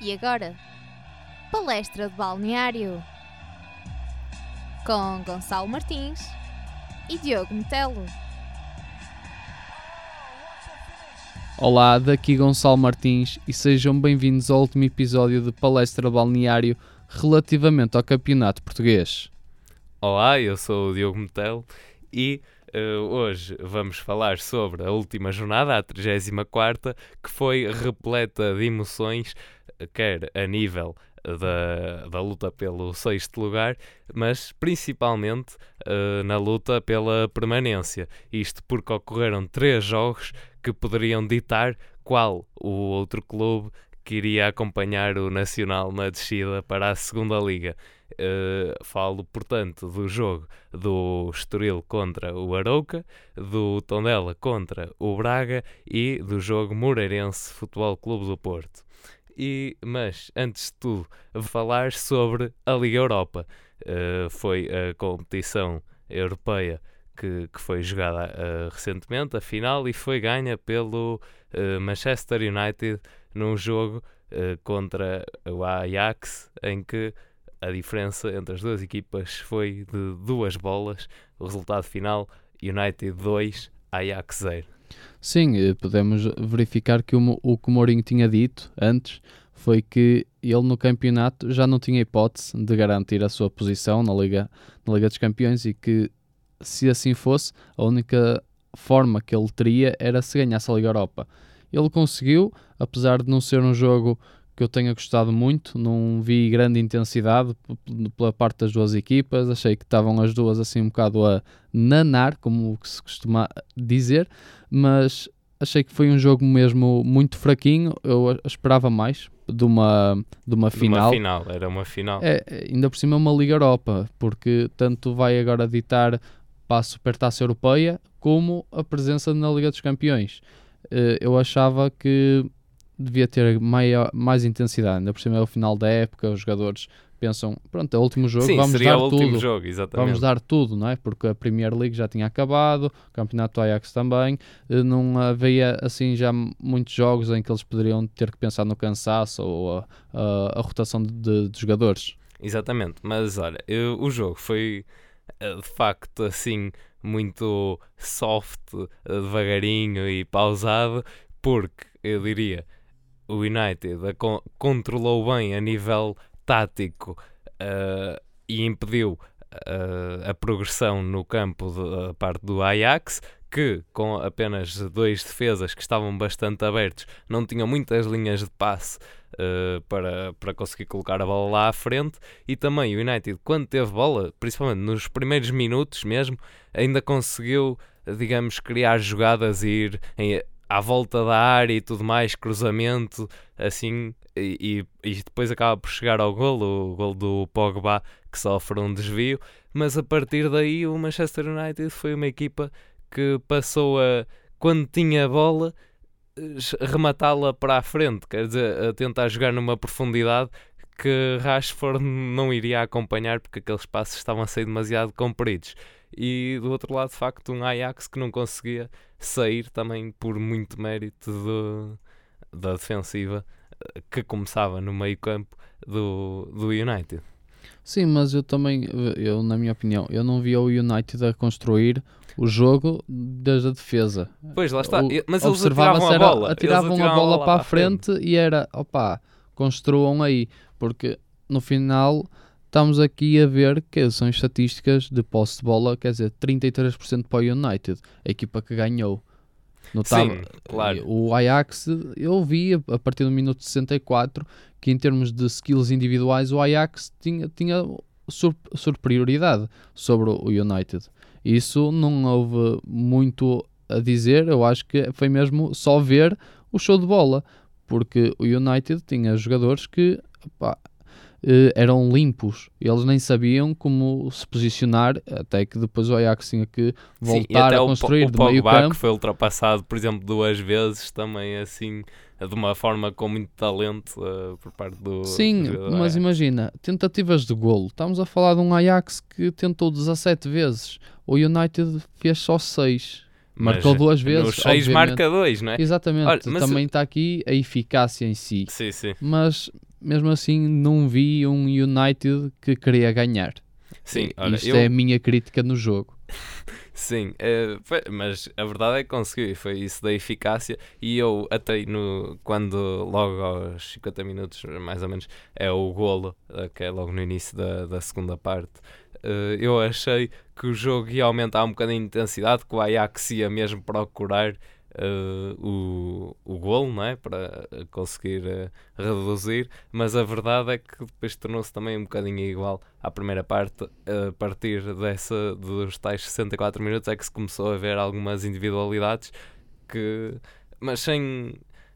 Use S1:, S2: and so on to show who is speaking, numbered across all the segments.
S1: E agora, palestra de balneário com Gonçalo Martins e Diogo Metelo.
S2: Olá, daqui Gonçalo Martins e sejam bem-vindos ao último episódio de Palestra Balneário relativamente ao Campeonato Português.
S3: Olá, eu sou o Diogo Metelo e uh, hoje vamos falar sobre a última jornada, a 34, que foi repleta de emoções, quer a nível da, da luta pelo sexto lugar, mas principalmente uh, na luta pela permanência. Isto porque ocorreram três jogos que poderiam ditar qual o outro clube que iria acompanhar o Nacional na descida para a segunda liga. Uh, falo, portanto, do jogo do Estoril contra o Arouca, do Tondela contra o Braga e do jogo Moreirense Futebol Clube do Porto. E, mas, antes de tudo, falar sobre a Liga Europa. Uh, foi a competição europeia que, que foi jogada uh, recentemente, a final, e foi ganha pelo Manchester United num jogo uh, contra o Ajax, em que a diferença entre as duas equipas foi de duas bolas. O resultado final: United 2, Ajax 0.
S2: Sim, eh, podemos verificar que o, o que o Mourinho tinha dito antes foi que ele no campeonato já não tinha hipótese de garantir a sua posição na Liga, na Liga dos Campeões e que se assim fosse, a única forma que ele teria era se ganhasse a Liga Europa. Ele conseguiu, apesar de não ser um jogo que eu tenha gostado muito, não vi grande intensidade pela parte das duas equipas, achei que estavam as duas assim um bocado a nanar, como se costuma dizer, mas achei que foi um jogo mesmo muito fraquinho, eu esperava mais de uma, de uma final.
S3: De uma final, era uma final.
S2: É, ainda por cima uma Liga Europa, porque tanto vai agora ditar para a Supertaça Europeia como a presença na Liga dos Campeões. Eh, eu achava que devia ter maior, mais intensidade. Ainda por cima é o final da época, os jogadores pensam, pronto, é o último jogo,
S3: Sim,
S2: vamos dar tudo.
S3: jogo.
S2: Vamos dar tudo, não é? Porque a Premier League já tinha acabado, o Campeonato do Ajax também, eh, não havia assim já muitos jogos em que eles poderiam ter que pensar no cansaço ou a, a, a rotação de, de, jogadores.
S3: Exatamente, mas olha, eu, o jogo foi eh, de facto assim muito soft, eh, devagarinho e pausado, porque eu diria o United controlou bem a nível tático uh, e impediu uh, a progressão no campo da parte do Ajax, que com apenas dois defesas que estavam bastante abertos, não tinham muitas linhas de passe uh, para, para conseguir colocar a bola lá à frente. E também o United, quando teve bola, principalmente nos primeiros minutos mesmo, ainda conseguiu, digamos, criar jogadas e ir em, à volta da área e tudo mais, cruzamento, assim, e, e, depois acaba por chegar ao gol, o gol do Pogba, que sofre um desvio. Mas a partir daí, o Manchester United foi uma equipa que passou a, quando tinha a bola, rematá-la para a frente, quer dizer, a tentar jogar numa profundidade que Rashford não iria acompanhar porque aqueles passos estavam a ser demasiado compridos. E do outro lado, de facto, um Ajax que não conseguia sair também por muito mérito do, da defensiva eh, que começava no meio campo do, do United.
S2: Sim, mas eu também, eu, na minha opinião, eu não via o United a construir o jogo desde a defesa.
S3: Pois, lá está. O, mas eles atiravam a bola.
S2: Atiravam, atiravam a bola, para a frente, frente e era, opa, construam aí. Porque no final estamos aqui a ver que são estatísticas de posse de bola, quer dizer, 33% para o United, a equipa que ganhou.
S3: Notava, Sim, claro.
S2: O Ajax, eu vi a partir do minuto 64 que em termos de skills individuais o Ajax tinha, tinha superioridade sobre o United. Isso não houve muito a dizer, eu acho que foi mesmo só ver o show de bola, porque o United tinha jogadores que pá, eh, eram limpos, eles nem sabiam como se posicionar, até que depois o Ajax tinha que voltar Sim, a construir o, o de meio campo.
S3: foi ultrapassado, por exemplo, duas vezes também assim de uma forma com muito talento uh, por parte do.
S2: Sim, do mas imagina, tentativas de golo. Estamos a falar de um Ajax que tentou 17 vezes, o United fez só 6. Marcou duas vezes. Nos
S3: 6 marca 2, não é?
S2: Exatamente. Olha, Também está aqui a eficácia em si.
S3: Sim, sim.
S2: Mas mesmo assim não vi um United que queria ganhar.
S3: Sim, olha,
S2: Isto
S3: eu,
S2: é a minha crítica no jogo.
S3: Sim, eh, foi- mas a verdade é que conseguiu, e foi isso da eficácia. E eu até no, quando logo aos 50 minutos, mais ou menos, é o golo, eh, que é logo no início da, da segunda parte, eh, eu achei que o jogo ia aumentar um bocadinho de intensidade, que o Ajax ia mesmo procurar eh, o, o golo, não é? Para conseguir eh, reduzir, mas a verdade é que depois tornou-se também um bocadinho igual à primeira parte, a partir dessa, dos tais 64 minutos é que se começou a ver algumas individualidades que, mas sem,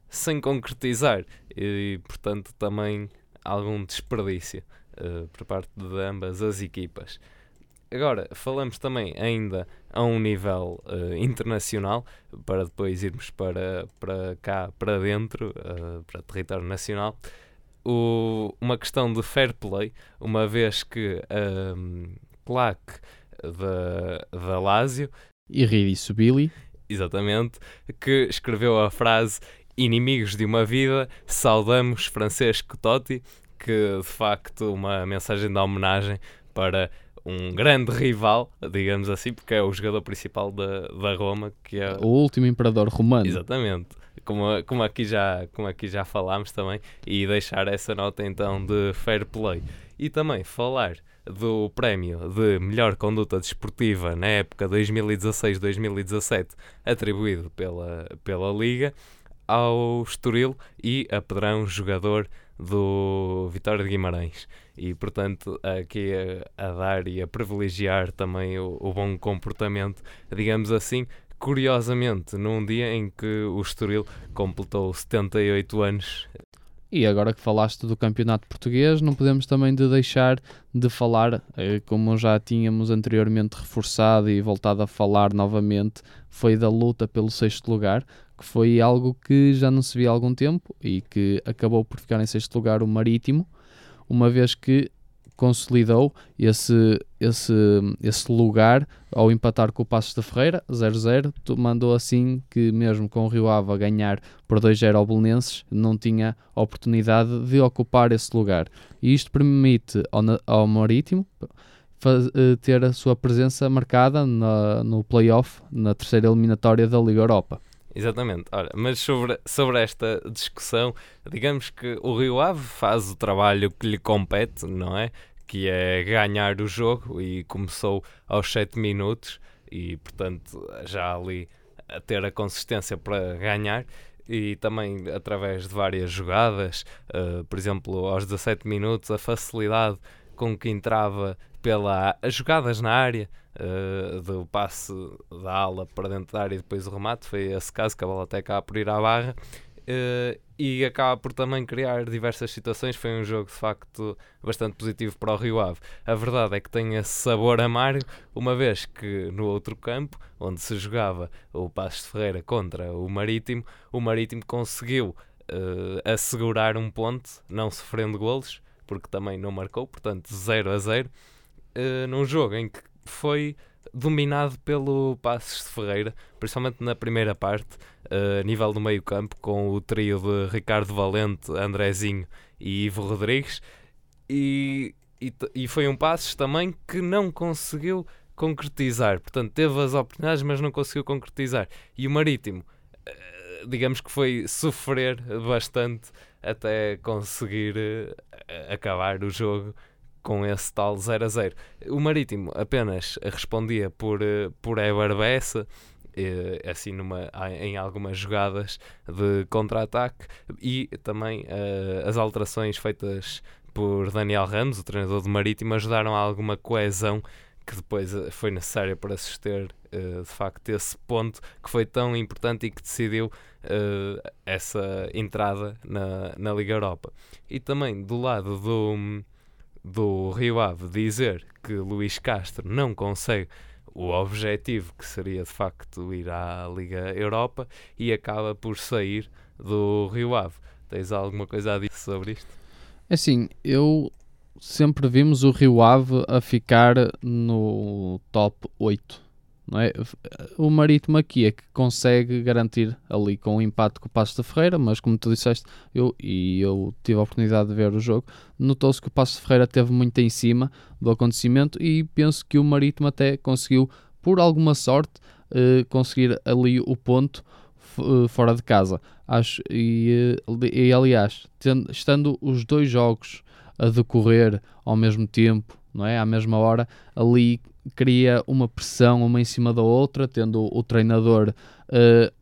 S3: sem concretizar e portanto também algum desperdício eh, por parte de ambas as equipas. Agora, falamos também ainda a um nível eh, internacional, para depois irmos para, para cá, para dentro, eh, para território nacional, o- uma questão de fair play, uma vez que a claque da, da Lazio,
S2: E Ridiço Billy,
S3: exatamente, que escreveu a frase Inimigos de uma vida, saudamos Francesco Totti, que de facto uma mensagem de homenagem para um grande rival, digamos assim, porque é o jogador principal da, da Roma, que é
S2: o último imperador romano.
S3: Exatamente. Como, como, aqui já, como aqui já falámos também, e deixar essa nota então de fair play. E também falar do prémio de melhor conduta desportiva na época 2016-2017, atribuído pela, pela Liga, ao Estoril e a Pedrão, jogador do Vitória de Guimarães. E portanto, aqui a, a dar e a privilegiar também o, o bom comportamento, digamos assim, curiosamente, num dia em que o Estoril completou 78 anos.
S2: E agora que falaste do campeonato português, não podemos também de deixar de falar, eh, como já tínhamos anteriormente reforçado e voltado a falar novamente, foi da luta pelo sexto lugar, que foi algo que já não se via há algum tempo e que acabou por ficar em sexto lugar o Marítimo, uma vez que consolidou esse, esse, esse lugar ao empatar com o Passos de Ferreira, 0-0, mandou assim que mesmo com o Rio Ave a ganhar por 2-0 ao Belenenses, não tinha oportunidade de ocupar esse lugar. E isto permite ao, ao Marítimo faz- eh, ter a sua presença marcada na- no play-off, na terceira eliminatória da Liga Europa.
S3: Exatamente. Mas sobre, sobre esta discussão, digamos que o Rio Ave faz o trabalho que lhe compete, não é? Que é ganhar o jogo e começou aos 7 minutos e, portanto, já ali a ter a consistência para ganhar e também através de várias jogadas, eh, por exemplo, aos 17 minutos, a facilidade com que entrava pela as jogadas na área, eh, do passe da ala para dentro da área e depois o remate. Foi esse caso que a bola até acaba por ir à barra. eh, e acaba por também criar diversas situações. Foi um jogo de facto bastante positivo para o Rio Ave. A verdade é que tem esse sabor amargo, uma vez que no outro campo, onde se jogava o Passos de Ferreira contra o Marítimo, o Marítimo conseguiu eh, assegurar um ponto, não sofrendo golos, porque também não marcou, portanto 0 a 0, eh, num jogo em que foi dominado pelo Passos de Ferreira, principalmente na primeira parte, eh, a nível do meio campo, com o trio de Ricardo Valente, Andrezinho e Ivo Rodrigues, e, e, e foi um Passos também que não conseguiu concretizar, portanto teve as oportunidades, mas não conseguiu concretizar, e o Marítimo, eh, digamos que foi sofrer bastante até conseguir eh, acabar o jogo com esse tal 0 a 0. O Marítimo apenas respondia por, eh, por Eber Bessa, eh, assim numa, em algumas jogadas de contra-ataque e também eh, as alterações feitas por Daniel Ramos, o treinador do Marítimo, ajudaram a alguma coesão que depois eh, foi necessária para suster eh, de facto esse ponto que foi tão importante e que decidiu eh, essa entrada na, na Liga Europa. E também do lado do, do Rio Ave dizer que Luís Castro não consegue o objetivo que seria de facto ir à Liga Europa e acaba por sair do Rio Ave. Tens alguma coisa a dizer sobre isto?
S2: Assim, eu sempre vimos o Rio Ave a ficar no top 8 Não é? O Marítimo aqui é que consegue garantir ali com o empate com o Passos de Ferreira, mas como tu disseste, eu, e eu tive a oportunidade de ver o jogo, notou-se que o Passos de Ferreira teve muito em cima do acontecimento e penso que o Marítimo até conseguiu, por alguma sorte, eh, conseguir ali o ponto eh, fora de casa. Acho, e, eh, e aliás, tendo, estando os dois jogos a decorrer ao mesmo tempo, não é? À mesma hora, ali cria uma pressão uma em cima da outra, tendo o treinador uh,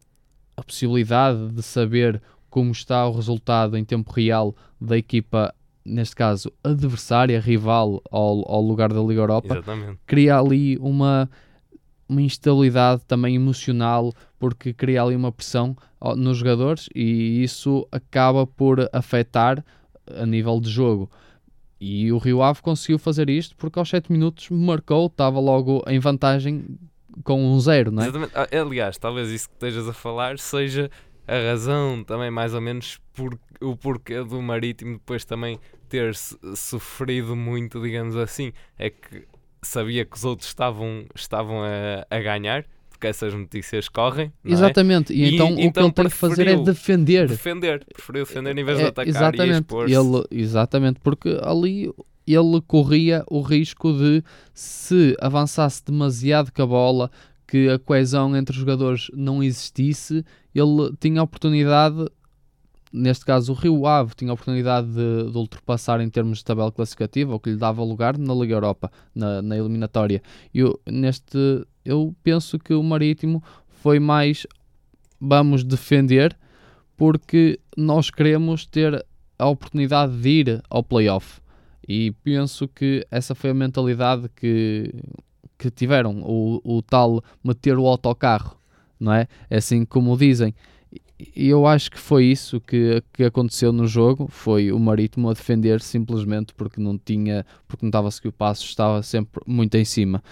S2: a possibilidade de saber como está o resultado em tempo real da equipa, neste caso adversária, rival ao, ao lugar da Liga Europa,
S3: Exatamente.
S2: cria ali uma, uma instabilidade também emocional, porque cria ali uma pressão nos jogadores e isso acaba por afetar a nível de jogo. E o Rio Ave conseguiu fazer isto porque aos 7 minutos marcou, estava logo em vantagem com um zero, não é?
S3: Exatamente. Ah, aliás, talvez isso que estejas a falar seja a razão também mais ou menos por, o porquê do Marítimo depois também ter sofrido muito, digamos assim, é que sabia que os outros estavam, estavam a, a ganhar porque essas notícias correm.
S2: É? Exatamente, é? e, e, então, então o que ele tem que fazer é defender.
S3: Defender, preferiu defender em vez
S2: é,
S3: de atacar
S2: exatamente,
S3: e
S2: ele, Exatamente, porque ali ele corria o risco de, se avançasse demasiado com a bola, que a coesão entre os jogadores não existisse, ele tinha a oportunidade neste caso o Rio Ave tinha a oportunidade de, de, ultrapassar em termos de tabela classificativa, o que lhe dava lugar na Liga Europa, na, na eliminatória. Eu, neste, eu penso que o Marítimo foi mais vamos defender porque nós queremos ter a oportunidade de ir ao playoff. E penso que essa foi a mentalidade que, que tiveram, o, o tal meter o autocarro, não é? É assim como dizem. E eu acho que foi isso que, que aconteceu no jogo, foi o Marítimo a defender simplesmente porque não tinha, porque não estava a seguir o passo, estava sempre muito em cima.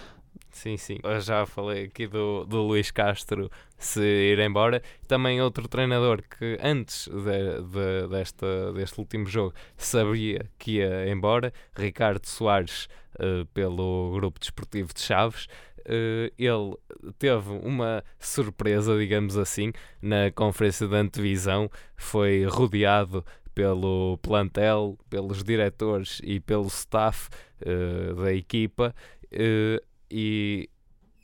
S3: Sim, sim. Eu já falei aqui do, do Luís Castro se ir embora. Também outro treinador que antes de, de, desta, deste último jogo sabia que ia embora, Ricardo Soares, uh, pelo Grupo Desportivo de Chaves. Uh, ele teve uma surpresa, digamos assim, na conferência de antevisão. Foi rodeado pelo plantel, pelos diretores e pelo staff uh, da equipa. Uh, e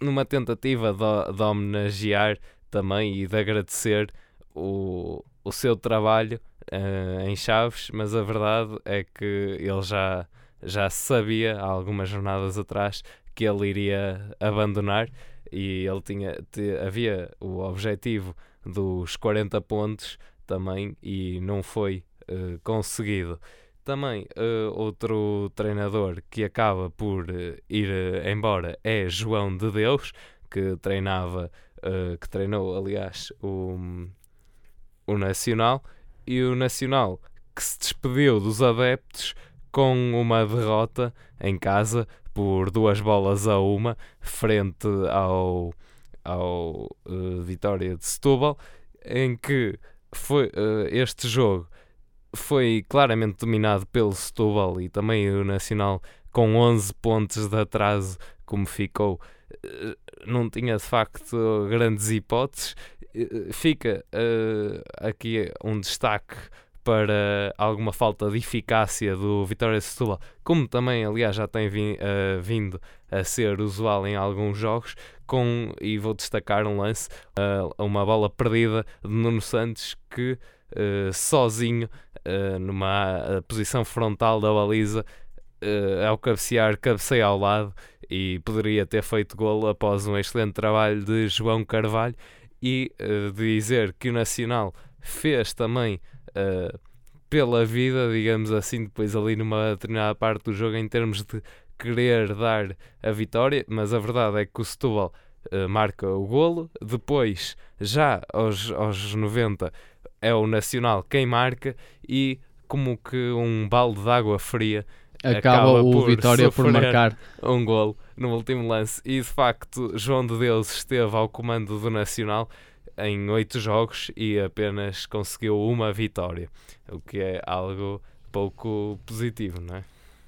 S3: numa tentativa de, de homenagear também e de agradecer o, o seu trabalho uh, em Chaves, mas a verdade é que ele já, já sabia há algumas jornadas atrás que ele iria abandonar e ele tinha te, havia o objetivo dos 40 pontos também e não foi uh, conseguido. Também uh, outro treinador que acaba por uh, ir embora é João de Deus, que treinava, que treinou aliás o, o Nacional, e o Nacional que se despediu dos adeptos com uma derrota em casa por duas bolas a uma frente ao, ao Vitória de Setúbal, em que foi este jogo foi claramente dominado pelo Setúbal e também o Nacional com 11 pontos de atraso, como ficou, eh, não tinha de facto grandes hipóteses. Fica uh, aqui um destaque para alguma falta de eficácia do Vitória Setúbal, como também, aliás, já tem uh, vindo a ser usual em alguns jogos, com, e vou destacar um lance, uh, uma bola perdida de Nuno Santos que uh, sozinho numa posição frontal da baliza, ao cabecear, cabeceia ao lado e poderia ter feito golo após um excelente trabalho de João Carvalho e dizer que o Nacional fez também pela vida, digamos assim, depois ali numa determinada parte do jogo em termos de querer dar a vitória, mas a verdade é que o Setúbal uh, marca o golo, depois já aos, aos 90 é o Nacional quem marca e como que um balde de água fria
S2: acaba, acaba o por Vitória por marcar.
S3: um gol no último lance. E de facto João de Deus esteve ao comando do Nacional em oito jogos e apenas conseguiu uma vitória, o que é algo pouco positivo, não é?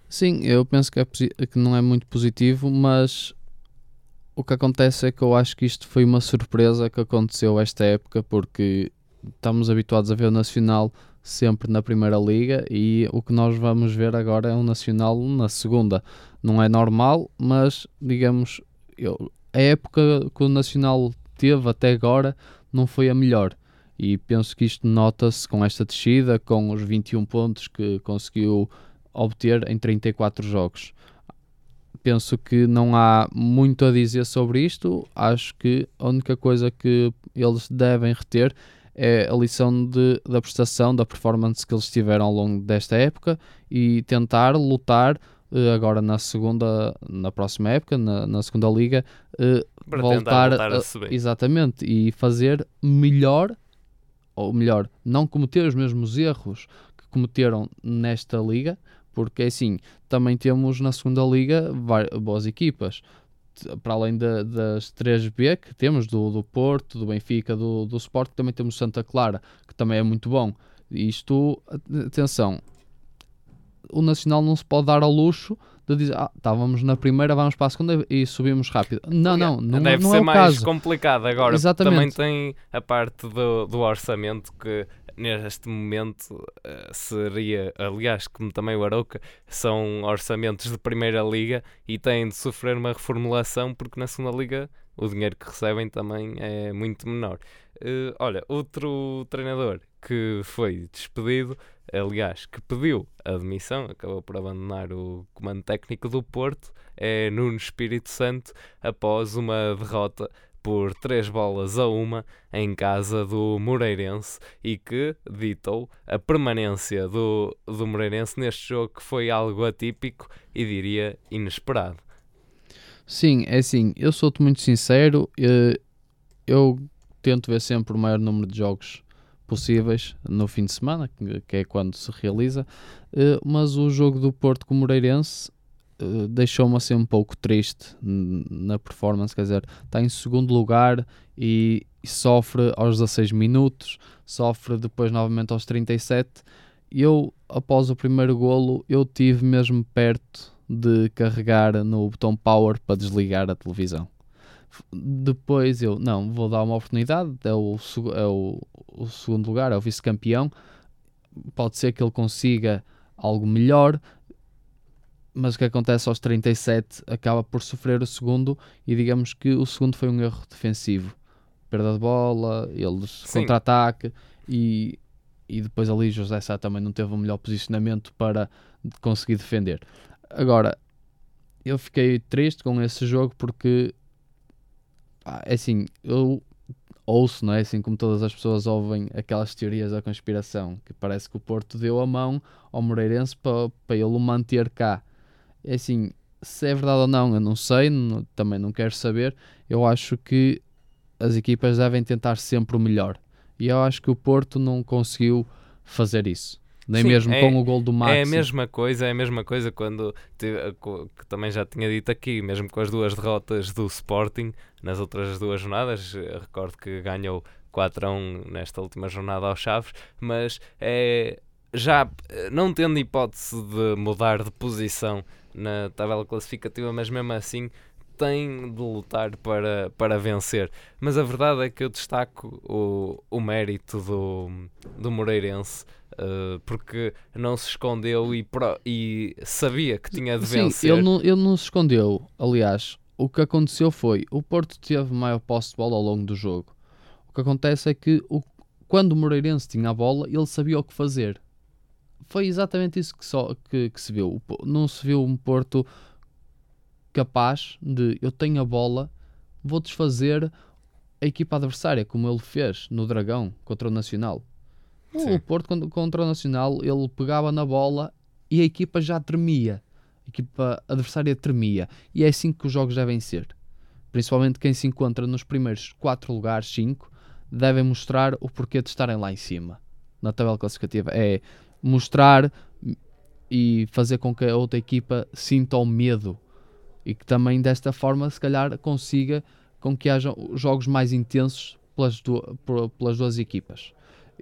S2: Sim, eu penso que, é que não é muito positivo, mas o que acontece é que eu acho que isto foi uma surpresa que aconteceu esta época, porque estamos habituados a ver o Nacional sempre na Primeira Liga e o que nós vamos ver agora é um Nacional na Segunda. Não é normal, mas digamos, eu, a época que o Nacional teve até agora não foi a melhor. E penso que isto nota-se com esta descida, com os 21 pontos que conseguiu obter em 34 jogos. Penso que não há muito a dizer sobre isto. Acho que a única coisa que eles devem reter é a lição de, da prestação, da performance que eles tiveram ao longo desta época e tentar lutar agora na segunda, na próxima época, na, na segunda liga, uh, voltar,
S3: voltar a, a subir.
S2: exatamente e fazer melhor, ou melhor, não cometer os mesmos erros que cometeram nesta liga, porque assim também temos na segunda liga boas equipas para além de, das 3B que temos, do, do Porto, do Benfica, do, do Sport, também temos Santa Clara, que também é muito bom. Isto, atenção, o Nacional não se pode dar ao luxo de dizer, ah, estávamos na primeira, vamos para a segunda e subimos rápido. Não, não, não,
S3: Deve
S2: não
S3: ser
S2: é
S3: mais
S2: caso.
S3: complicado agora.
S2: Exatamente.
S3: Também tem a parte do, do orçamento que neste momento uh, seria, aliás, como também o Arouca, são orçamentos de primeira liga e têm de sofrer uma reformulação porque na segunda liga o dinheiro que recebem também é muito menor. Uh, olha, outro treinador que foi despedido, aliás, que pediu admissão, acabou por abandonar o comando técnico do Porto, é Nuno Espírito Santo, após uma derrota por 3 bolas a uma em casa do Moreirense e que ditou a permanência do, do Moreirense neste jogo que foi algo atípico e diria inesperado.
S2: Sim, é assim, eu sou-te muito sincero, eh, eu tento ver sempre o maior número de jogos possíveis no fim de semana, que é quando se realiza, eh, mas o jogo do Porto com o Moreirense eh, deixou-me assim um pouco triste na performance, quer dizer, está em segundo lugar e, e, sofre aos 16 minutos, sofre depois novamente aos 37. Eu, após o primeiro golo, eu tive mesmo perto de carregar no botão power para desligar a televisão. Depois eu, não, vou dar uma oportunidade, é o, é o, o segundo lugar, é o vice-campeão, pode ser que ele consiga algo melhor, mas o que acontece aos 37 acaba por sofrer o segundo e digamos que o segundo foi um erro defensivo. Perda de bola, eles contra-ataque e, e depois ali José Sá também não teve o melhor posicionamento para conseguir defender. Agora, eu fiquei triste com esse jogo porque é assim, eu ouço, não é? Assim como todas as pessoas ouvem aquelas teorias da conspiração, que parece que o Porto deu a mão ao Moreirense para, para ele o manter cá. É assim, se é verdade ou não, eu não sei, não, também não quero saber. Eu acho que as equipas devem tentar sempre o melhor. E eu acho que o Porto não conseguiu fazer isso. Nem Sim, mesmo é, com o gol do Max.
S3: É a mesma coisa, é a mesma coisa quando que também já tinha dito aqui, mesmo com as duas derrotas do Sporting nas outras duas jornadas, recordo que ganhou 4 a 1 nesta última jornada aos Chaves, mas é já não tendo hipótese de mudar de posição na tabela classificativa, mas mesmo assim tem de lutar para, para vencer. Mas a verdade é que eu destaco o, o mérito do, do Moreirense. Uh, porque não se escondeu e, pro, e sabia que tinha de
S2: Sim,
S3: vencer.
S2: Ele não, ele não se escondeu. Aliás, o que aconteceu foi o Porto teve maior posse de bola ao longo do jogo. O que acontece é que o, quando o Moreirense tinha a bola, ele sabia o que fazer foi exatamente isso que, só, que, que se viu. Não se viu um Porto capaz de eu tenho a bola, vou desfazer a equipa adversária, como ele fez no Dragão contra o Nacional. Sim. O Porto contra o Nacional, ele pegava na bola e a equipa já tremia. A equipa adversária tremia. E é assim que os jogos devem ser. Principalmente quem se encontra nos primeiros 4 lugares, 5, devem mostrar o porquê de estarem lá em cima. Na tabela classificativa. É mostrar e fazer com que a outra equipa sinta o medo e que também desta forma se calhar consiga com que haja jogos mais intensos pelas, pelas duas equipas.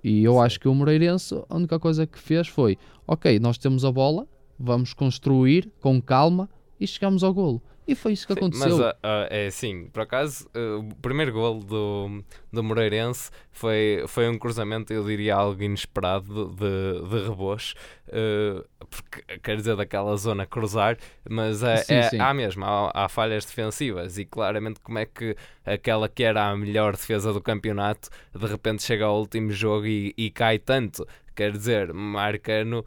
S2: E eu Sim. acho que o Moreirense a única coisa que fez foi ok, nós temos a bola, vamos construir com calma e chegamos ao golo. E foi isso que
S3: Sim,
S2: aconteceu.
S3: Mas ah, ah, é assim, por acaso, ah, o primeiro gol do, do Moreirense foi, foi um cruzamento, eu diria algo inesperado de, de rebocho, ah, porque quer dizer daquela zona cruzar, mas é,
S2: Sim,
S3: é-
S2: sim.
S3: há mesmo, há, há falhas defensivas e claramente como é que aquela que era a melhor defesa do campeonato de repente chega ao último jogo e, e cai tanto. Quer dizer, Marcano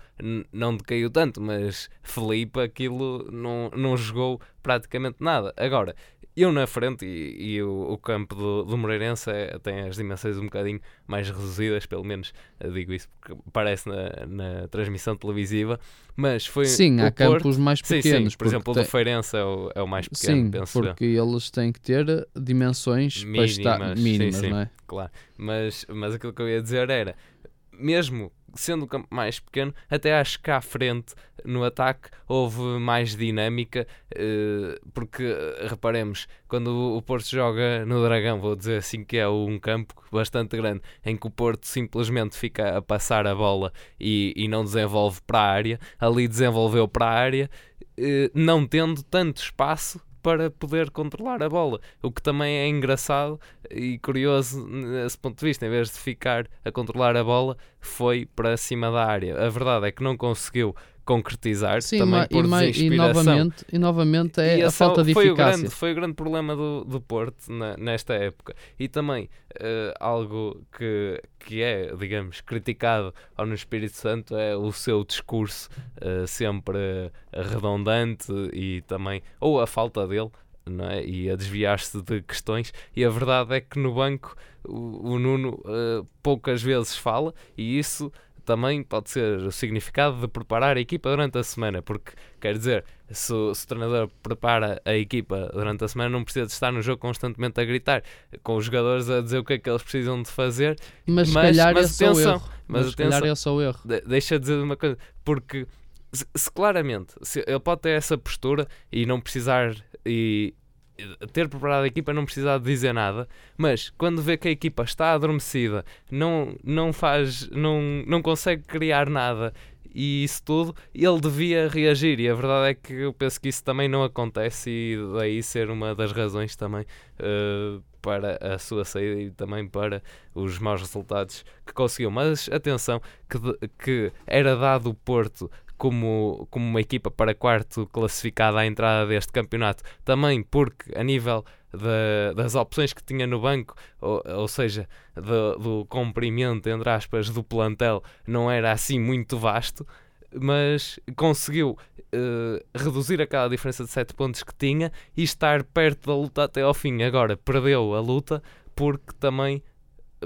S3: não decaiu tanto, mas Felipe aquilo não, não jogou praticamente nada. Agora, eu na frente e, e o, o campo do, do Moreirense é- tem as dimensões um bocadinho mais reduzidas, pelo menos eh, digo isso porque aparece na, na transmissão televisiva, mas foi
S2: Sim, há
S3: Porto-
S2: campos mais
S3: Sim,
S2: pequenos.
S3: sim, por exemplo, o do Feirense é o, é o mais pequeno,
S2: Sim,
S3: penso eu.
S2: porque eles têm que ter dimensões para estar
S3: Mínimas, sim,
S2: mínimas,
S3: sim.
S2: não é?
S3: claro. Mas, mas aquilo que eu ia dizer era, mesmo sendo o campo mais pequeno, até acho que à frente, no ataque, houve mais dinâmica, eh, porque, reparemos, quando o- o Porto joga no Dragão, vou dizer assim que é um campo bastante grande, em que o Porto simplesmente fica a passar a bola e, e não desenvolve para a área, ali desenvolveu para a área, eh, não tendo tanto espaço para poder controlar a bola, o que também é engraçado e curioso nesse ponto de vista, em vez de ficar a controlar a bola, foi para cima da área. A verdade é que não conseguiu concretizar,
S2: Sim,
S3: também
S2: ma-
S3: por
S2: e, e novamente, e novamente é
S3: E
S2: a
S3: esse
S2: falta de
S3: foi O
S2: eficácia.
S3: grande, foi o grande problema do, do Porto na- nesta época. E também eh, algo que, que é, digamos, criticado ao no Espírito Santo é o seu discurso eh, sempre redundante e também, ou a falta dele, é? e a desviar-se de questões. E a verdade é que no banco o, o Nuno eh, poucas vezes fala e isso também pode ser o significado de preparar a equipa durante a semana, porque quer dizer, se, o- se o treinador prepara a equipa durante a semana, não precisa de estar no jogo constantemente a gritar, com os jogadores a dizer o que é que eles precisam de fazer.
S2: Mas se
S3: Mas-
S2: calhar
S3: mas
S2: é o
S3: atenção,
S2: erro.
S3: mas
S2: Mas calhar
S3: atenção.
S2: é o erro.
S3: De- deixa dizer uma coisa, porque se, se claramente se ele pode ter essa postura e não precisar e ter preparado a equipa não precisar de dizer nada, mas quando vê que a equipa está adormecida, não, não faz, não, não consegue criar nada e isso tudo, ele devia reagir. E a verdade é que eu penso que isso também não acontece, e daí ser uma das razões também eh, para a sua saída e também para os maus resultados que conseguiu. Mas atenção, que, que era dado o Porto como, como uma equipa para quarto classificada à entrada deste campeonato, também porque a nível da- das opções que tinha no banco, ou, ou seja, do, comprimento, entre aspas, do plantel, não era assim muito vasto, mas conseguiu eh, reduzir aquela diferença de 7 pontos que tinha e estar perto da luta até ao fim. Agora perdeu a luta porque também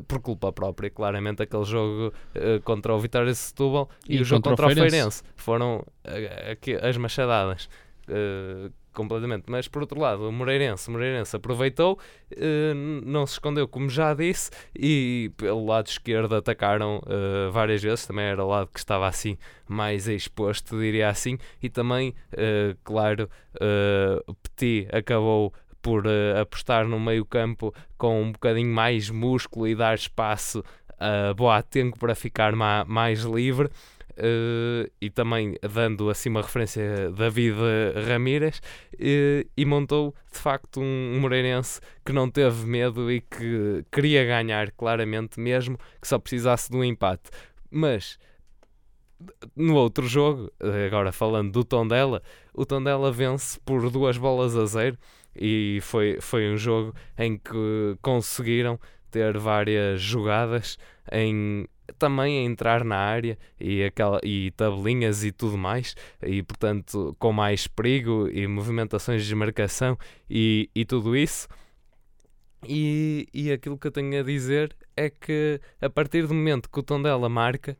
S3: por culpa própria, claramente aquele jogo eh, contra o Vitória de Setúbal e,
S2: E
S3: o jogo
S2: contra o Feirense.
S3: Foram aqui as machadadas eh, completamente, mas por outro lado o Moreirense, o Moreirense aproveitou não se escondeu como já disse e pelo lado esquerdo atacaram várias vezes, também era o lado que estava assim mais exposto, diria assim. E também, claro o Petit acabou por eh, apostar no meio campo com um bocadinho mais músculo e dar espaço a Boateng para ficar ma- mais livre eh, e também dando assim uma referência a David Ramírez eh, e montou de facto um, um Moreirense que não teve medo e que queria ganhar claramente mesmo que só precisasse de um empate. Mas no outro jogo, eh, agora falando do Tondela, o Tondela vence por duas bolas a zero e foi, foi um jogo em que conseguiram ter várias jogadas em também a entrar na área e, aquela, e tabelinhas e tudo mais e portanto com mais perigo e movimentações de desmarcação e, e tudo isso. E, e aquilo que eu tenho a dizer é que a partir do momento que o Tondela marca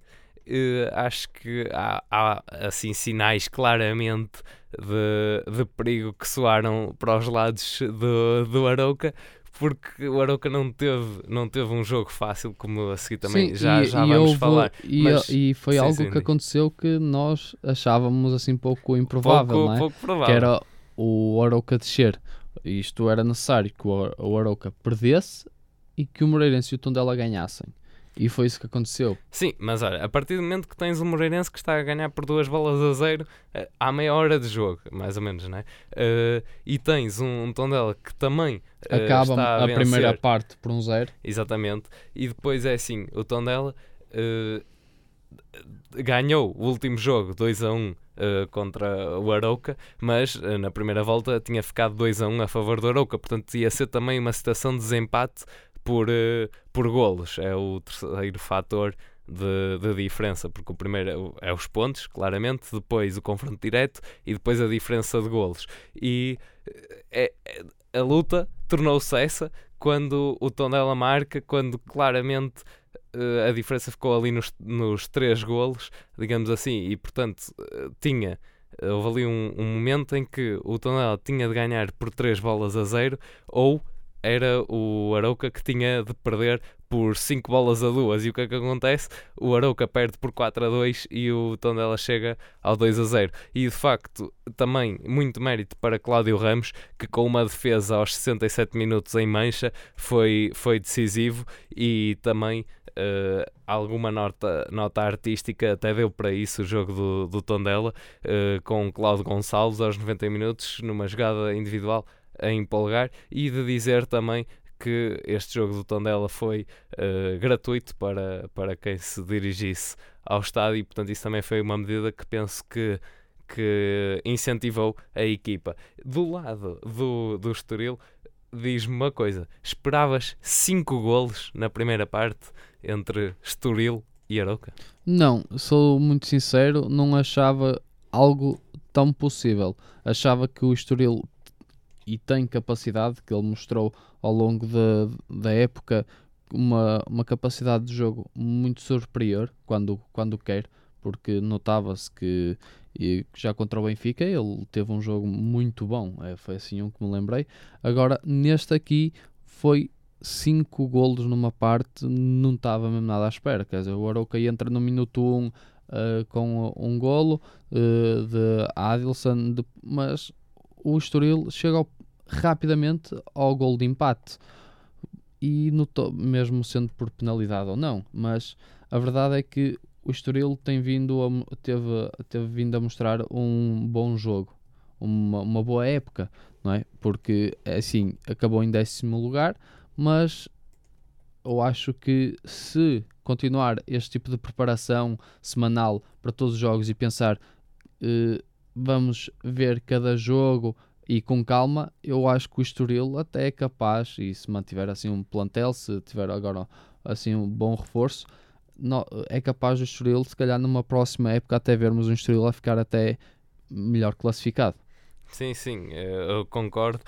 S3: eh, acho que há, há, assim sinais claramente de, de perigo que soaram para os lados do, do Arauca porque o Arauca não teve, não teve um jogo fácil como a seguir também
S2: Sim,
S3: já,
S2: e,
S3: já
S2: e
S3: vamos
S2: houve-
S3: falar
S2: E,
S3: mas-
S2: e foi
S3: sim,
S2: algo
S3: sim,
S2: que aconteceu que nós achávamos assim pouco improvável,
S3: pouco,
S2: não é?
S3: pouco provável
S2: que era o Arauca descer. Isto era necessário que o Arauca perdesse e que o Moreirense e o Tondela ganhassem. E foi isso que aconteceu.
S3: Sim, mas olha, a partir do momento que tens o Moreirense que está a ganhar por duas bolas a zero uh, há meia hora de jogo, mais ou menos, né? Uh, e tens um, um Tondela que também uh,
S2: Acaba
S3: a,
S2: a, primeira parte por um zero.
S3: Exatamente. E depois é assim, o Tondela ganhou o último jogo 2 a 1 Uh, contra o Arauca, mas uh, na primeira volta tinha ficado 2 a 1 a favor do Arauca, portanto ia ser também uma situação de desempate por, uh, por golos. É o terceiro fator de, de, diferença, porque o primeiro é os pontos, claramente, depois o confronto direto e depois a diferença de golos. E é, é, a luta tornou-se essa quando o Tondela marca, quando claramente uh, a diferença ficou ali nos, nos três golos, digamos assim, e portanto tinha. Houve ali um, um, momento em que o Tondela tinha de ganhar por três bolas a zero ou era o Arauca que tinha de perder por 5 bolas a 2. E o que é que acontece? O Arauca perde por 4 a 2 e o Tondela chega ao 2 a 0. E de facto, também muito mérito para Cláudio Ramos, que com uma defesa aos 67 minutos em mancha foi, foi decisivo e também Uh, alguma nota, nota artística até deu para isso o jogo do, do Tondela uh, com Cláudio Gonçalves aos 90 minutos numa jogada individual a empolgar e de dizer também que este jogo do Tondela foi uh, gratuito para, para quem se dirigisse ao estádio e portanto isso também foi uma medida que penso que que incentivou a equipa. Do lado do, do Estoril, diz-me uma coisa: esperavas 5 golos na primeira parte entre Estoril e Aroca?
S2: Não, sou muito sincero, não achava algo tão possível. Achava que o Estoril e tem capacidade, que ele mostrou ao longo da, da época, uma, uma capacidade de jogo muito superior quando, quando quer, porque notava-se que e já contra o Benfica ele teve um jogo muito bom, é, foi assim um que me lembrei. Agora, neste aqui foi 5 golos numa parte, não estava mesmo nada à espera. Quer dizer, o Arouca entra no minuto 1 um, uh, com um golo uh, de Adilson, de, mas o Estoril chega ao, rapidamente ao gol de empate. E notou, mesmo sendo por penalidade ou não, mas a verdade é que o Estoril tem vindo a, teve, teve vindo a mostrar um bom jogo, uma, uma boa época, não é? Porque assim acabou em décimo lugar, mas eu acho que se continuar este tipo de preparação semanal para todos os jogos e pensar eh, vamos ver cada jogo e com calma, eu acho que o Estoril até é capaz, e se mantiver assim um plantel, se tiver agora assim um bom reforço, no, é capaz o Estoril, se calhar numa próxima época, até vermos um Estoril a ficar até melhor classificado.
S3: Sim, sim, eu concordo.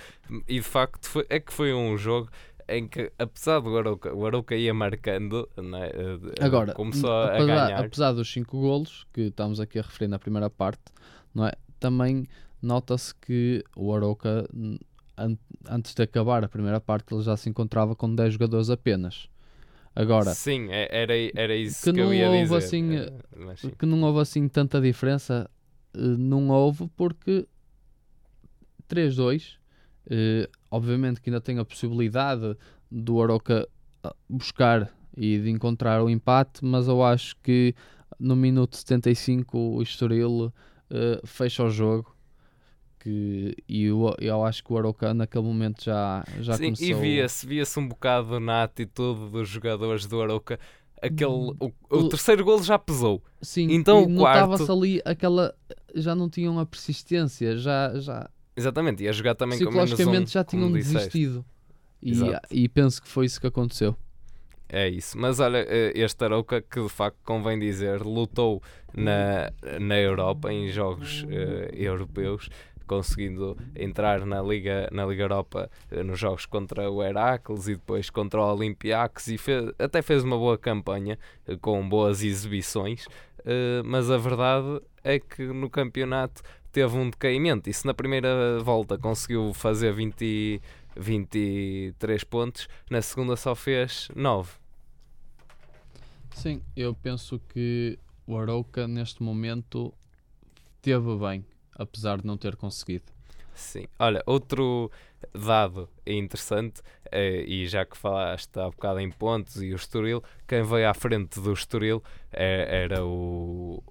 S3: E de facto foi, é que foi um jogo em que, apesar do Arouca, o Arouca ia marcando, né,
S2: Agora,
S3: começou a
S2: apesar,
S3: ganhar.
S2: Apesar dos 5 golos que estamos aqui a referir na primeira parte, não é? também nota-se que o Arouca, an antes de acabar a primeira parte, ele já se encontrava com 10 jogadores apenas. Agora,
S3: sim, é, era, era isso
S2: que,
S3: que, eu ia
S2: houve
S3: dizer.
S2: Assim,
S3: é, sim.
S2: que não houve assim tanta diferença, eh, não houve porque 3-2, eh, obviamente que ainda tem a possibilidade do Aroca ah, buscar e de encontrar o empate, mas eu acho que no minuto 75 o Estoril eh, fecha o jogo que, e eu, eu acho que o Aroca naquele momento já, já
S3: Sim,
S2: começou...
S3: e via-se via um bocado na atitude dos jogadores do Aroca aquele, o, o,
S2: O-
S3: terceiro golo já pesou.
S2: Sim,
S3: Então o quarto-
S2: notava-se ali aquela... Já não tinham a persistência, já, já
S3: Exatamente, ia jogar também com menos um,
S2: já tinham desistido. E, e penso que foi isso que aconteceu.
S3: É isso, mas olha, eh, este Arouca que de facto convém dizer, lutou na, na Europa em jogos eh, europeus, conseguindo entrar na Liga, na Liga Europa eh, nos jogos contra o Heracles e depois contra o Olympiacos e fez, até fez uma boa campanha com boas exibições, mas a verdade é que no campeonato teve um decaimento e se na primeira volta conseguiu fazer 20, 23 pontos, na segunda só fez 9.
S2: Sim, eu penso que o Arouca neste momento teve bem, apesar de não ter conseguido.
S3: Sim, olha, outro, dado e interessante, eh, e já que falaste há bocado em pontos e o Estoril, quem veio à frente do Estoril eh, era o,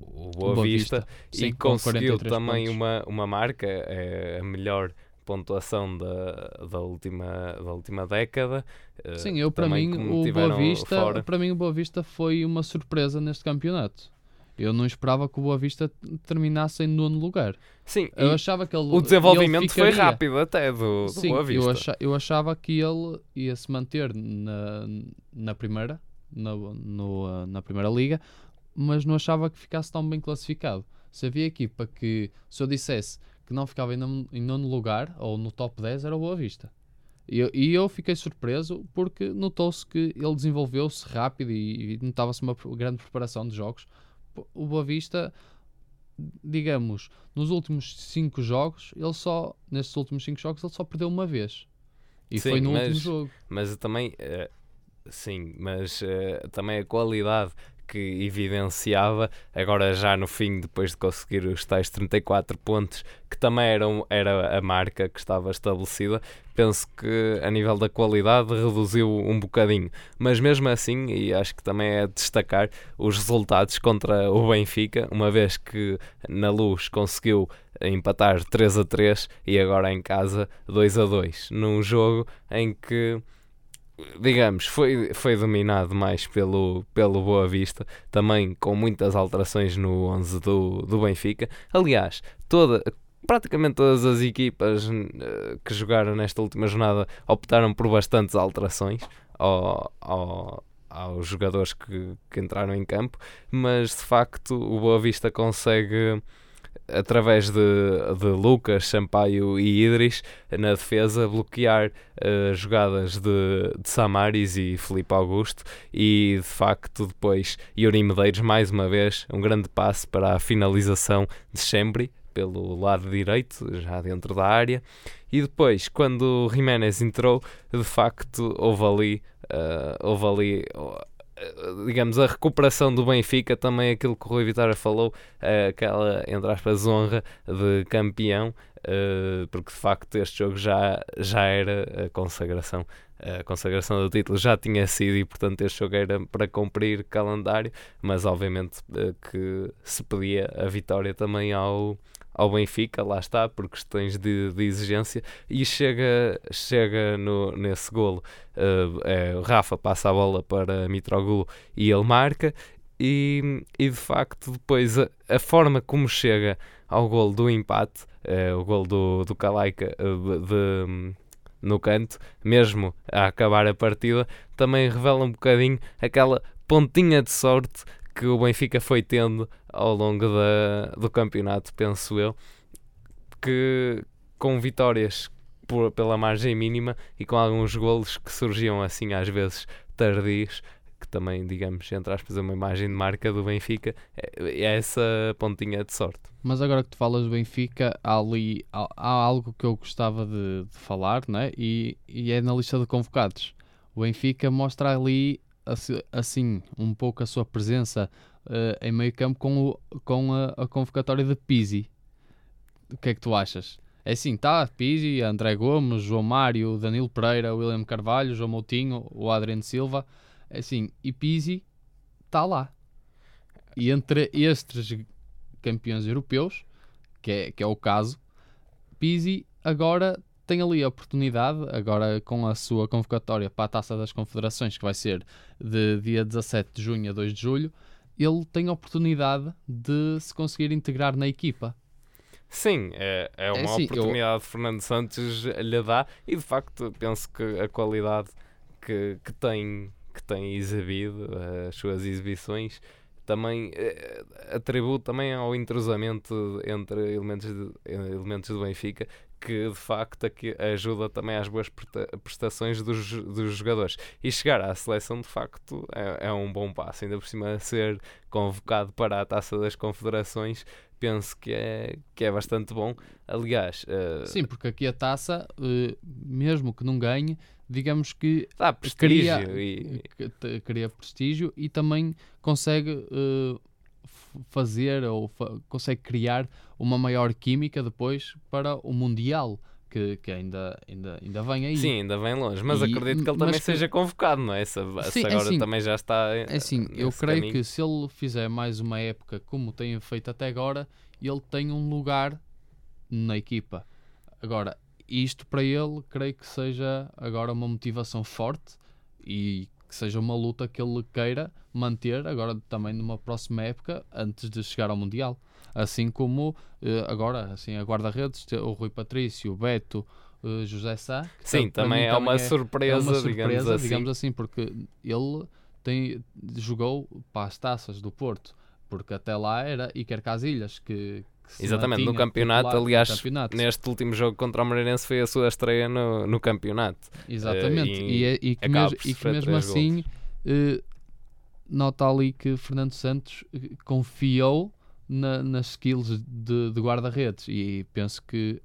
S3: o Boa,
S2: Boa
S3: Vista,
S2: Vista.
S3: e
S2: Sim, com
S3: conseguiu
S2: 43
S3: também
S2: pontos.
S3: uma, uma marca, é a melhor pontuação da, da, última, da última década. eh,
S2: Sim, eu para mim o Boa Vista,
S3: fora.
S2: para mim o Boa Vista foi uma surpresa neste campeonato. Eu não esperava que o Boa Vista terminasse em nono lugar.
S3: Sim,
S2: Eu achava que ele
S3: o desenvolvimento
S2: ele
S3: foi
S2: ficaria.
S3: rápido até do, do
S2: Sim,
S3: Boa
S2: eu,
S3: Vista.
S2: acha- eu achava que ele ia se manter na, na primeira, na, no, ah, na primeira liga, mas não achava que ficasse tão bem classificado. Se havia equipa que, se eu dissesse que não ficava em nono, em nono lugar ou no top 10, era o Boa Vista. E eu, e eu fiquei surpreso porque notou-se que ele desenvolveu-se rápido e, e notava-se uma grande preparação de jogos. O Boa Vista, digamos, nos últimos 5 jogos, ele só, nestes últimos 5 jogos, ele só perdeu uma vez. E
S3: Sim,
S2: foi no
S3: mas-
S2: último jogo.
S3: Mas também, eh, sim, mas eh, também a qualidade que evidenciava, agora já no fim, depois de conseguir os tais 34 pontos, que também eram, era a marca que estava estabelecida, penso que a nível da qualidade reduziu um bocadinho. Mas mesmo assim, e acho que também é de destacar os resultados contra o Benfica, uma vez que na luz conseguiu empatar 3 a 3 e agora em casa 2 a 2, num jogo em que digamos, foi, foi dominado mais pelo, pelo Boa Vista, também com muitas alterações no 11 do, do Benfica. Aliás, toda, praticamente todas as equipas eh, que jogaram nesta última jornada optaram por bastantes alterações ao, ao- aos jogadores que, que entraram em campo, mas de facto o Boa Vista consegue através de, de Lucas, Sampaio e Idris na defesa bloquear eh, jogadas de, de Samaris e Felipe Augusto e de facto depois Yuri Medeiros mais uma vez um grande passe para a finalização de Chembri pelo lado direito, já dentro da área. E depois quando Jiménez entrou de facto houve ali eh, houve ali digamos a recuperação do Benfica também aquilo que o Rui Vitória falou eh, aquela entre aspas honra de campeão Uh, porque de facto este jogo já, já era a consagração. A consagração do título já tinha sido e, portanto, este jogo era para cumprir calendário, mas obviamente que se pedia a vitória também ao, ao Benfica, lá está, por questões de, de exigência, e chega, chega no, nesse golo. Uh, é, Rafa passa a bola para Mitroglou e ele marca. E, e de facto, depois a, a forma como chega ao golo do empate, eh, o golo do, do Calaika eh, de- de- no canto, mesmo a acabar a partida, também revela um bocadinho aquela pontinha de sorte que o Benfica foi tendo ao longo da, do campeonato, penso eu, que com vitórias por- pela margem mínima e com alguns golos que surgiam assim às vezes tardios, que também, digamos, entre aspas, é uma imagem de marca do Benfica, é, é essa pontinha de sorte.
S2: Mas agora que tu falas do Benfica, há ali há, há algo que eu gostava de, de falar, né? E, e é na lista de convocados. O Benfica mostra ali assim um pouco a sua presença eh, em meio campo com, o, com a, a convocatória de Pizzi. O que é que tu achas? É assim, tá, Pizzi, André Gomes, João Mário, Danilo Pereira, William Carvalho, João Moutinho, o Adriano Silva. É assim, e Pizzi está lá. E entre estes campeões europeus, que é, que é o caso, Pizzi agora tem ali a oportunidade, agora com a sua convocatória para a Taça das Confederações, que vai ser de dia 17 de junho a 2 de julho, ele tem a oportunidade de se conseguir integrar na equipa.
S3: Sim, é, é uma
S2: assim, eu-
S3: oportunidade que Fernando Santos lhe dá e de facto penso que a qualidade que, que, tem, que tem exibido, as suas exibições, também eh, atribui também ao entrosamento entre elementos, de- elementos do Benfica que de facto aqui ajuda também às boas presta- prestações dos, dos jogadores. E chegar à seleção de facto é, é um bom passo, ainda por cima ser convocado para a Taça das Confederações penso que é, que é bastante bom. Aliás, eh,
S2: Sim, porque aqui a taça, eh, mesmo que não ganhe, digamos que
S3: dá prestígio
S2: cria,
S3: e
S2: cria prestígio e também consegue f- fazer ou fa- consegue criar uma maior química depois para o Mundial, que, que ainda, ainda, ainda vem aí.
S3: Sim, ainda vem longe, mas
S2: E-
S3: acredito que ele também
S2: que-
S3: seja convocado, não é? Se, se
S2: Sim, é
S3: agora
S2: assim-
S3: também já está.
S2: É assim, eu creio
S3: caminho.
S2: que se ele fizer mais uma época como tem feito até agora, ele tem um lugar na equipa. Agora, isto para ele, creio que seja agora uma motivação forte e que seja uma luta que ele queira manter agora também numa próxima época antes de chegar ao Mundial. Assim como eh, agora, assim, a guarda-redes, o Rui Patrício, o Beto, eh, José Sá.
S3: Sim,
S2: para
S3: também
S2: mim
S3: é uma
S2: é
S3: surpresa,
S2: uma
S3: digamos
S2: surpresa,
S3: assim.
S2: digamos assim, porque ele tem, jogou para as taças do Porto, porque até lá era Iker Casilhas que,
S3: Exatamente, no campeonato,
S2: titular no
S3: aliás,
S2: campeonato.
S3: Neste último jogo contra o Moreirense foi a sua estreia no, no campeonato.
S2: Exatamente,
S3: eh,
S2: e,
S3: e
S2: é- e que, mes- e que mesmo assim eh, nota ali que Fernando Santos eh, confiou na- nas skills de, de guarda-redes e penso que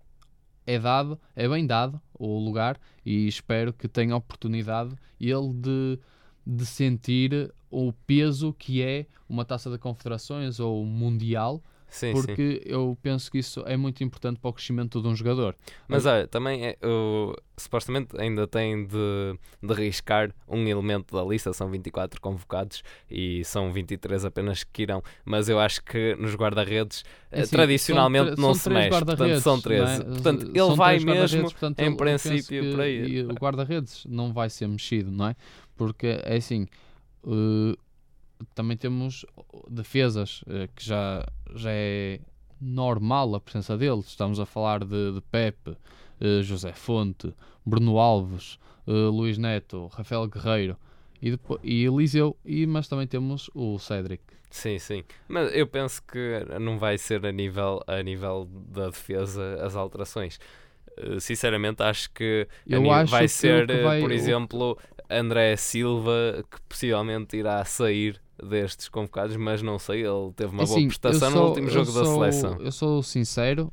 S2: é dado, é bem dado o lugar e espero que tenha oportunidade ele de, de sentir o peso que é uma taça de confederações ou mundial,
S3: Sim, sim.
S2: porque eu penso que isso é muito importante para o crescimento de um jogador.
S3: Mas olha, também é, supostamente ainda tem de, de riscar um elemento da lista, são 24 convocados e são 23 apenas que irão, mas eu acho que nos guarda-redes
S2: É
S3: eh,
S2: assim,
S3: tradicionalmente
S2: são
S3: não
S2: são
S3: se mexe, portanto são
S2: não
S3: 13.
S2: é?
S3: Portanto, ele
S2: São
S3: vai mesmo
S2: portanto,
S3: em princípio para aí.
S2: E o guarda-redes não vai ser mexido, não é? Porque é assim, eh, também temos defesas eh, que já, já é normal a presença deles. Estamos a falar de, de Pepe, eh, José Fonte, Bruno Alves, eh, Luís Neto, Rafael Guerreiro e, depois, e Eliseu, e, mas também temos o Cédric.
S3: Sim, sim. Mas eu penso que não vai ser a nível, a nível da defesa as alterações. Sinceramente, acho que
S2: acho
S3: vai
S2: que
S3: ser,
S2: vai-
S3: por exemplo, André Silva, que possivelmente irá sair destes convocados, mas não sei, ele teve uma boa
S2: Assim, eu
S3: prestação no
S2: sou-
S3: último
S2: eu
S3: jogo da
S2: sou-
S3: seleção.
S2: Eu sou sincero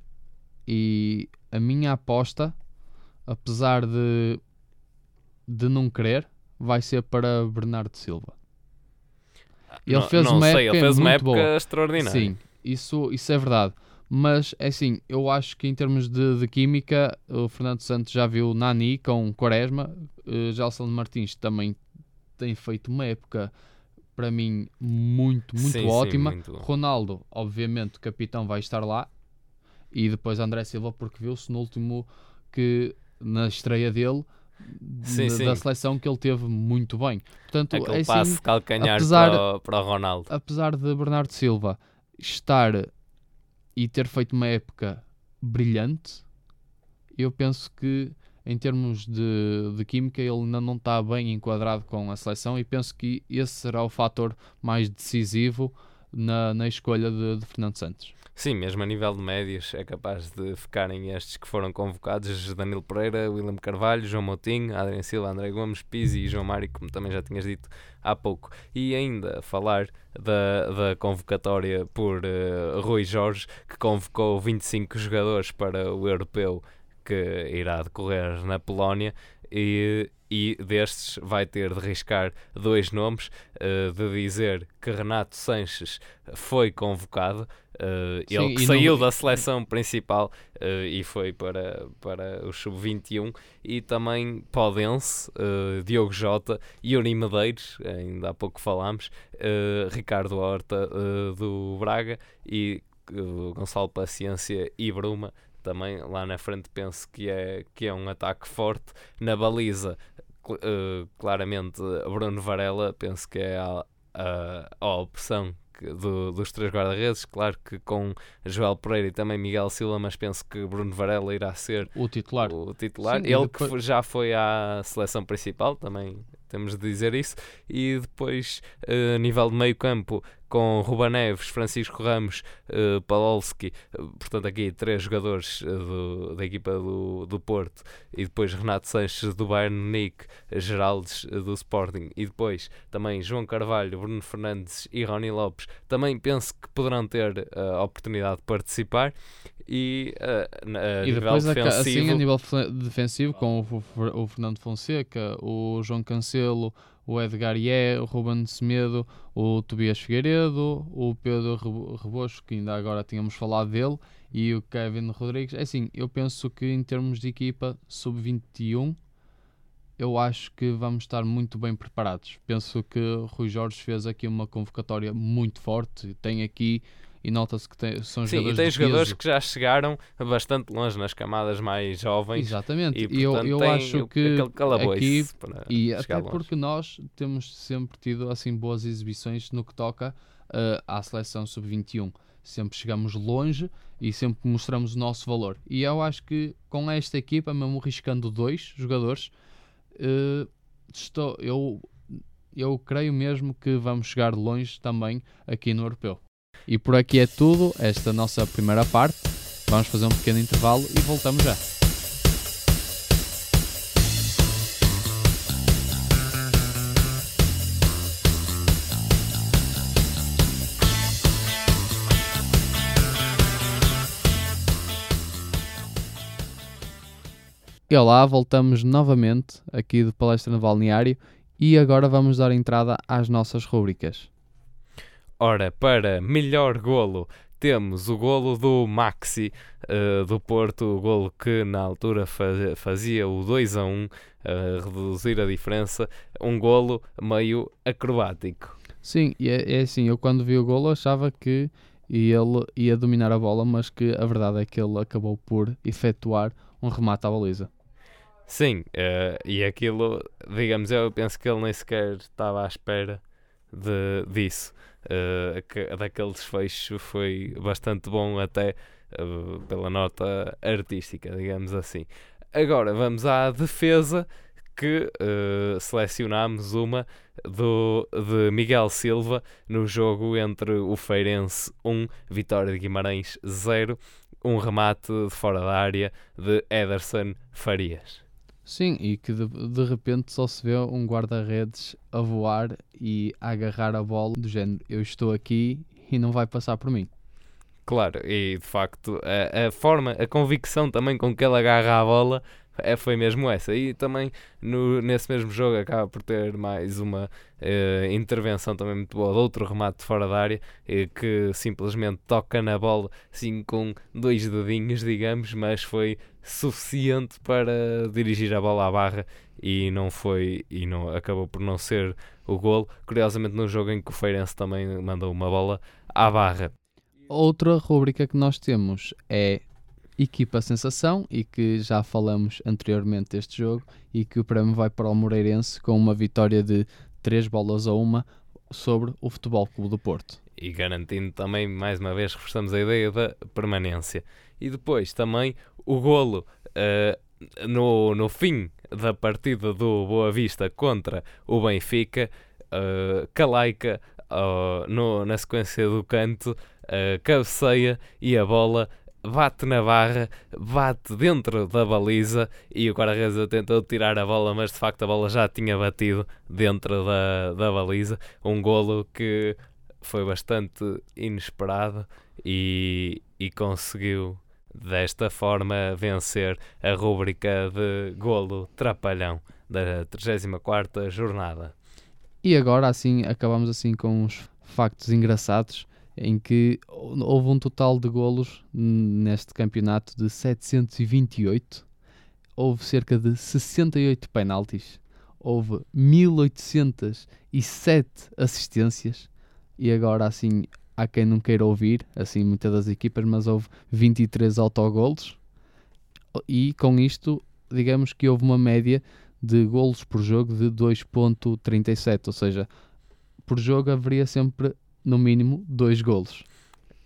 S2: e a minha aposta, apesar de, de não querer, vai ser para Bernardo Silva. Ele
S3: não,
S2: fez
S3: não
S2: uma
S3: sei,
S2: época
S3: ele fez uma época
S2: boa.
S3: extraordinária.
S2: Sim, isso, isso é verdade. Mas é assim, eu acho que em termos de, de química, o Fernando Santos já viu Nani com Quaresma, uh, Gelson Martins também tem feito uma época para mim muito, muito
S3: Sim, sim,
S2: ótima.
S3: muito bom.
S2: Ronaldo, obviamente, o capitão vai estar lá. E depois André Silva, porque viu-se no último que na estreia dele
S3: Sim,
S2: da,
S3: sim.
S2: da seleção que ele teve muito bem. Portanto,
S3: Aquele
S2: é assim,
S3: passe calcanhar
S2: apesar-
S3: para, o, para o Ronaldo.
S2: apesar de Bernardo Silva estar e ter feito uma época brilhante, eu penso que em termos de, de química ele ainda não está bem enquadrado com a seleção e penso que esse será o fator mais decisivo na, na escolha de, de Fernando Santos.
S3: Sim, mesmo a nível de médios é capaz de ficarem estes que foram convocados: Danilo Pereira, William Carvalho, João Moutinho, Adriano Silva, André Gomes, Pizzi e João Mário, como também já tinhas dito há pouco. E ainda falar da, da convocatória por eh, Rui Jorge, que convocou 25 jogadores para o europeu que irá decorrer na Polónia. E, e destes vai ter de riscar dois nomes, eh, de dizer que Renato Sanches foi convocado, eh,
S2: Sim,
S3: ele que saiu
S2: não-
S3: da seleção principal eh, e foi para, para o sub-21 e também Podense, Diogo Jota, Yuri Medeiros, ainda há pouco falámos, Ricardo Horta do Braga e Gonçalo Paciência e Bruma. Também lá na frente penso que é, que é um ataque forte. Na baliza, cl- eh, claramente, Bruno Varela, penso que é a, a, a opção que- do- dos três guarda-redes. Claro que com Joel Pereira e também Miguel Silva, mas penso que Bruno Varela irá ser
S2: O titular.
S3: o titular.
S2: Sim,
S3: Ele que
S2: depois-
S3: fo- já foi à seleção principal, também temos de dizer isso. E depois, eh, a nível de meio campo, com Ruba Neves, Francisco Ramos, uh, Palolski, portanto aqui três jogadores eh, do- da equipa do, do Porto, e depois Renato Sanches do Bayern Munique, Geraldes do Sporting, e depois também João Carvalho, Bruno Fernandes e Rony Lopes, também penso que poderão ter a oportunidade de participar. E, na- a
S2: E
S3: nível
S2: depois,
S3: defensivo,
S2: assim, a nível fe- defensivo, com o, o Fernando Fonseca, o João Cancelo, o Edgar Ié, o Ruben Semedo, o Tobias Figueiredo, o Pedro Rebocho, que ainda agora tínhamos falado dele, e o Kevin Rodrigues. É assim, eu penso que em termos de equipa sub-21, eu acho que vamos estar muito bem preparados. Penso que Rui Jorge fez aqui uma convocatória muito forte. Tem aqui e nota-se que tem, são
S3: Sim,
S2: jogadores
S3: e tem jogadores
S2: peso.
S3: que já chegaram bastante longe nas camadas mais jovens.
S2: Exatamente,
S3: E,
S2: eu,
S3: portanto,
S2: eu
S3: tem
S2: acho que aqui E até
S3: longe.
S2: porque nós temos sempre tido assim boas exibições no que toca uh, à seleção sub-21. Sempre chegamos longe e sempre mostramos o nosso valor. E eu acho que com esta equipa, mesmo riscando dois jogadores, uh, estou, eu, eu creio mesmo que vamos chegar longe também aqui no Europeu. E por aqui é tudo, esta nossa primeira parte. Vamos fazer um pequeno intervalo e voltamos já. E olá, voltamos novamente aqui do Palestra no Balneário e agora vamos dar entrada às nossas rubricas.
S3: Ora, para melhor golo, temos o golo do Maxi uh, do Porto, o golo que na altura faz, fazia o 2 a 1, a reduzir a diferença, um golo meio acrobático.
S2: Sim, é, é assim, eu quando vi o golo achava que ele ia dominar a bola, mas que a verdade é que ele acabou por efetuar um remate à baliza.
S3: Sim, uh, e aquilo, digamos, eu penso que ele nem sequer estava à espera de, disso. Uh, que, daquele desfecho foi bastante bom, até uh, pela nota artística, digamos assim. Agora vamos à defesa, que uh, selecionámos uma do, de Miguel Silva no jogo entre o Feirense 1, Vitória de Guimarães 0, um remate de fora da área de Ederson Farias.
S2: Sim, e que de, de repente só se vê um guarda-redes a voar e a agarrar a bola do género, eu estou aqui e não vai passar por mim.
S3: Claro, e de facto a, a forma, a convicção também com que ele agarra a bola é, foi mesmo essa. E também no, nesse mesmo jogo acaba por ter mais uma uh, intervenção também muito boa de outro remate fora da área uh, que simplesmente toca na bola assim com dois dedinhos, digamos, mas foi suficiente para dirigir a bola à barra e não foi e não acabou por não ser o golo. Curiosamente no jogo em que o Feirense também mandou uma bola à barra.
S2: Outra rúbrica que nós temos é equipa sensação e que já falamos anteriormente deste jogo e que o prémio vai para o Moreirense com uma vitória de 3 bolas a uma sobre o Futebol Clube do Porto.
S3: E garantindo também, mais uma vez, reforçamos a ideia da permanência. E depois também o golo uh, no, no fim da partida do Boa Vista contra o Benfica, uh, Calaica uh, no, na sequência do canto, uh, cabeceia e a bola bate na barra, bate dentro da baliza e o guarda-redes tentou tirar a bola, mas de facto a bola já tinha batido dentro da, da baliza. Um golo que foi bastante inesperado e, e conseguiu desta forma vencer a rúbrica de golo trapalhão da 34ª jornada.
S2: E agora assim acabamos assim com uns factos engraçados em que houve um total de golos neste campeonato de 728, houve cerca de 68 penaltis, houve 1807 assistências. E agora assim há quem não queira ouvir, assim muitas das equipas, mas houve 23 autogolos. E com isto digamos que houve uma média de golos por jogo de 2.37, ou seja, por jogo haveria sempre no mínimo dois golos.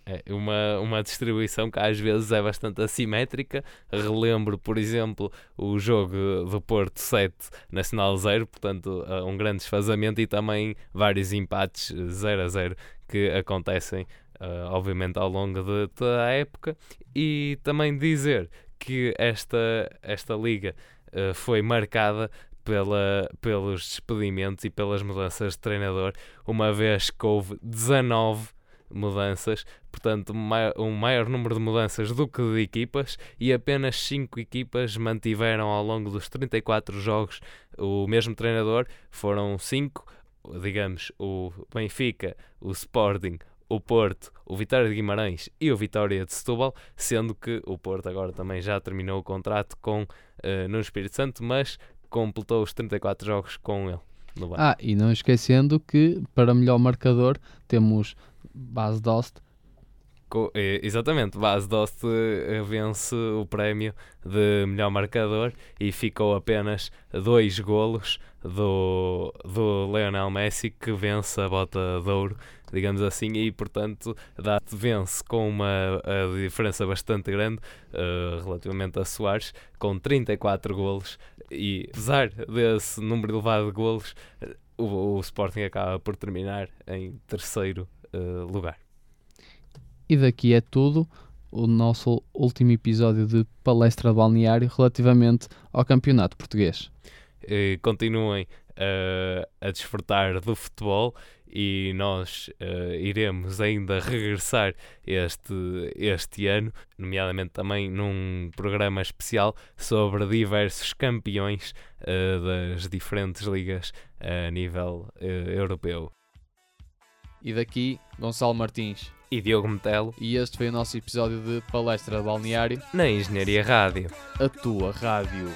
S3: É uma, uma distribuição que às vezes é bastante assimétrica. Relembro, por exemplo, o jogo do Porto 7, Nacional 0, portanto, um grande desfazamento e também vários empates 0 a 0 que acontecem, uh, obviamente, ao longo de toda a época. E também dizer que esta, esta liga uh, foi marcada pela, pelos despedimentos e pelas mudanças de treinador, uma vez que houve 19 mudanças, portanto, um maior número de mudanças do que de equipas, e apenas 5 equipas mantiveram ao longo dos 34 jogos o mesmo treinador. Foram 5, digamos, o Benfica, o Sporting, o Porto, o Vitória de Guimarães e o Vitória de Setúbal, sendo que o Porto agora também já terminou o contrato com uh, no Espírito Santo, mas completou os 34 jogos com ele.
S2: Ah, e não esquecendo que para melhor marcador temos Bas Dost.
S3: Eh, exatamente, Bas Dost eh, vence o prémio de melhor marcador e ficou apenas dois golos do, do Lionel Messi que vence a bota de ouro digamos assim, e portanto dá vence com uma diferença bastante grande uh, relativamente a Soares, com 34 golos, e apesar desse número elevado de golos, o, o Sporting acaba por terminar em terceiro uh, lugar.
S2: E daqui é tudo o nosso último episódio de palestra de balneário relativamente ao campeonato português.
S3: Uh, continuem uh, a desfrutar do futebol e nós uh, iremos ainda regressar este, este ano, nomeadamente também num programa especial sobre diversos campeões uh, das diferentes ligas a nível europeu.
S2: E daqui, Gonçalo Martins
S3: e Diogo Metelo.
S2: E este foi o nosso episódio de Palestra Balneário
S3: na Engenharia Rádio.
S2: A tua rádio.